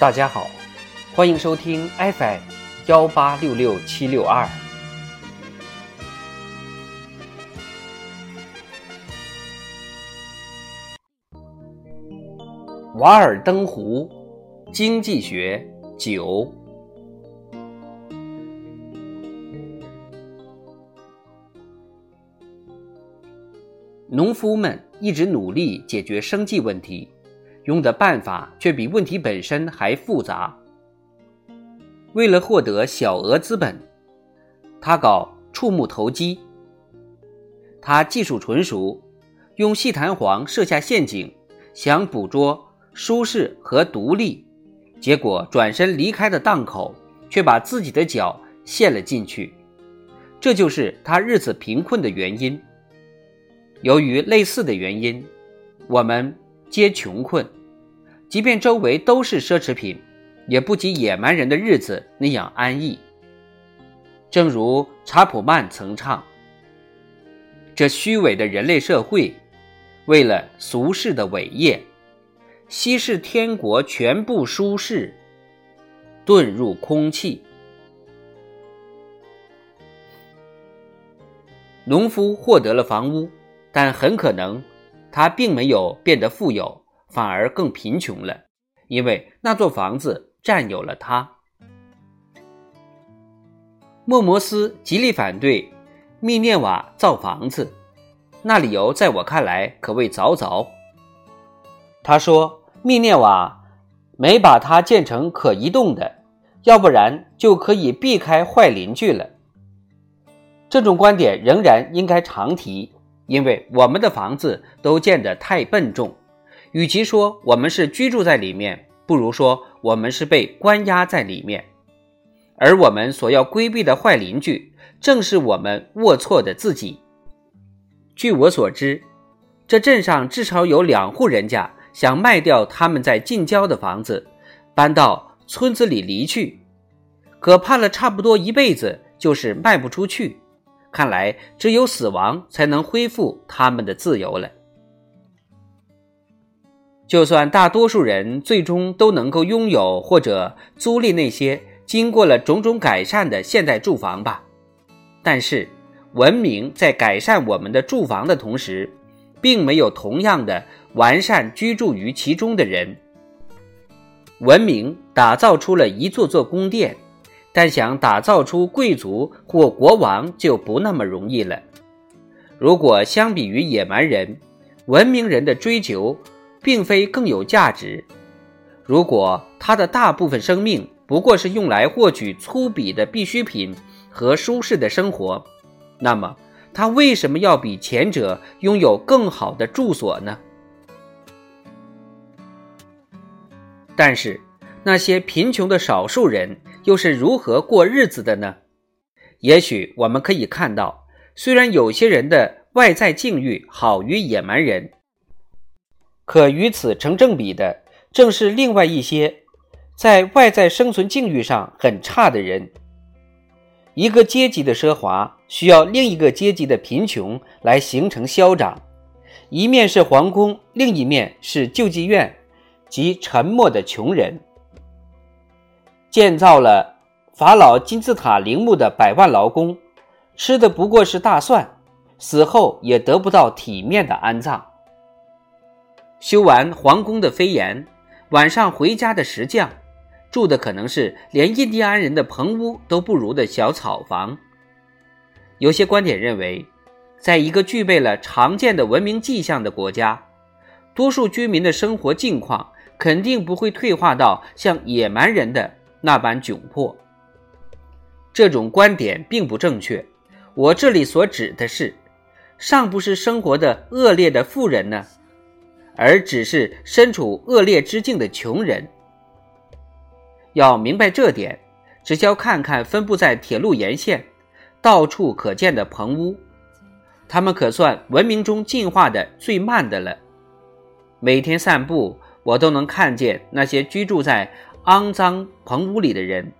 大家好，欢迎收听 FM 幺八六六七六二。《瓦尔登湖经济学九》，农夫们一直努力解决生计问题，用的办法却比问题本身还复杂。为了获得小额资本，他搞触目投机。他技术纯熟，用细弹簧设下陷阱，想捕捉。舒适和独立，结果转身离开的档口，却把自己的脚陷了进去，这就是他日子贫困的原因。由于类似的原因，我们皆穷困，即便周围都是奢侈品，也不及野蛮人的日子那样安逸。正如查普曼曾唱：“这虚伪的人类社会，为了俗世的伟业。”稀释天国全部舒适，遁入空气。农夫获得了房屋，但很可能他并没有变得富有，反而更贫穷了，因为那座房子占有了他。莫摩斯极力反对密涅瓦造房子，那理由在我看来可谓凿凿。他说。密涅瓦没把它建成可移动的，要不然就可以避开坏邻居了。这种观点仍然应该常提，因为我们的房子都建得太笨重。与其说我们是居住在里面，不如说我们是被关押在里面。而我们所要规避的坏邻居，正是我们龌龊的自己。据我所知，这镇上至少有两户人家。想卖掉他们在近郊的房子，搬到村子里离去，可盼了差不多一辈子，就是卖不出去。看来只有死亡才能恢复他们的自由了。就算大多数人最终都能够拥有或者租赁那些经过了种种改善的现代住房吧，但是文明在改善我们的住房的同时，并没有同样的。完善居住于其中的人，文明打造出了一座座宫殿，但想打造出贵族或国王就不那么容易了。如果相比于野蛮人，文明人的追求并非更有价值。如果他的大部分生命不过是用来获取粗鄙的必需品和舒适的生活，那么他为什么要比前者拥有更好的住所呢？但是，那些贫穷的少数人又是如何过日子的呢？也许我们可以看到，虽然有些人的外在境遇好于野蛮人，可与此成正比的，正是另外一些在外在生存境遇上很差的人。一个阶级的奢华需要另一个阶级的贫穷来形成消长，一面是皇宫，另一面是救济院。及沉默的穷人，建造了法老金字塔陵墓的百万劳工，吃的不过是大蒜，死后也得不到体面的安葬。修完皇宫的飞檐，晚上回家的石匠，住的可能是连印第安人的棚屋都不如的小草房。有些观点认为，在一个具备了常见的文明迹象的国家，多数居民的生活境况。肯定不会退化到像野蛮人的那般窘迫。这种观点并不正确。我这里所指的是，尚不是生活的恶劣的富人呢，而只是身处恶劣之境的穷人。要明白这点，只需要看看分布在铁路沿线、到处可见的棚屋，他们可算文明中进化的最慢的了。每天散步。我都能看见那些居住在肮脏棚屋里的人，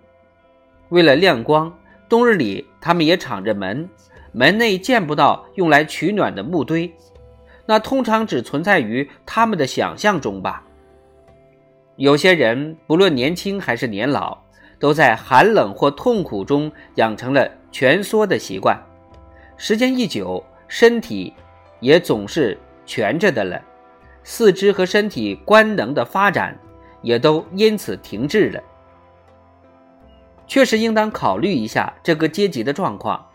为了亮光，冬日里他们也敞着门，门内见不到用来取暖的木堆，那通常只存在于他们的想象中吧。有些人不论年轻还是年老，都在寒冷或痛苦中养成了蜷缩的习惯，时间一久，身体也总是蜷着的了，四肢和身体官能的发展也都因此停滞了。确实应当考虑一下这个阶级的状况，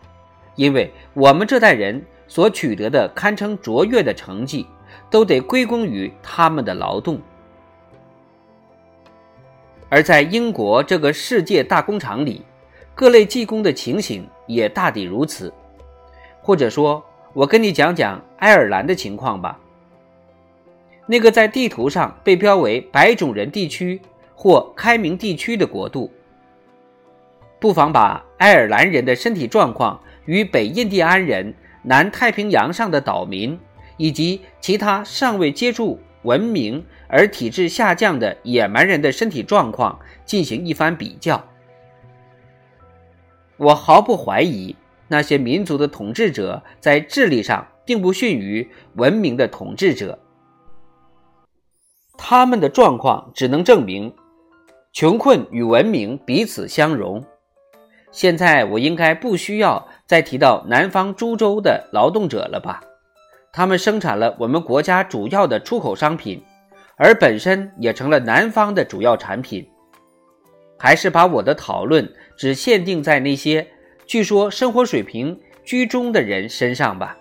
因为我们这代人所取得的堪称卓越的成绩，都得归功于他们的劳动。而在英国这个世界大工厂里，各类技工的情形也大抵如此。或者说，我跟你讲讲爱尔兰的情况吧，那个在地图上被标为白种人地区或开明地区的国度。不妨把爱尔兰人的身体状况与北印第安人、南太平洋上的岛民以及其他尚未接触文明而体质下降的野蛮人的身体状况进行一番比较。我毫不怀疑，那些民族的统治者在智力上并不逊于文明的统治者。他们的状况只能证明，穷困与文明彼此相容。现在我应该不需要再提到南方株洲的劳动者了吧？他们生产了我们国家主要的出口商品，而本身也成了南方的主要产品。还是把我的讨论只限定在那些据说生活水平居中的人身上吧。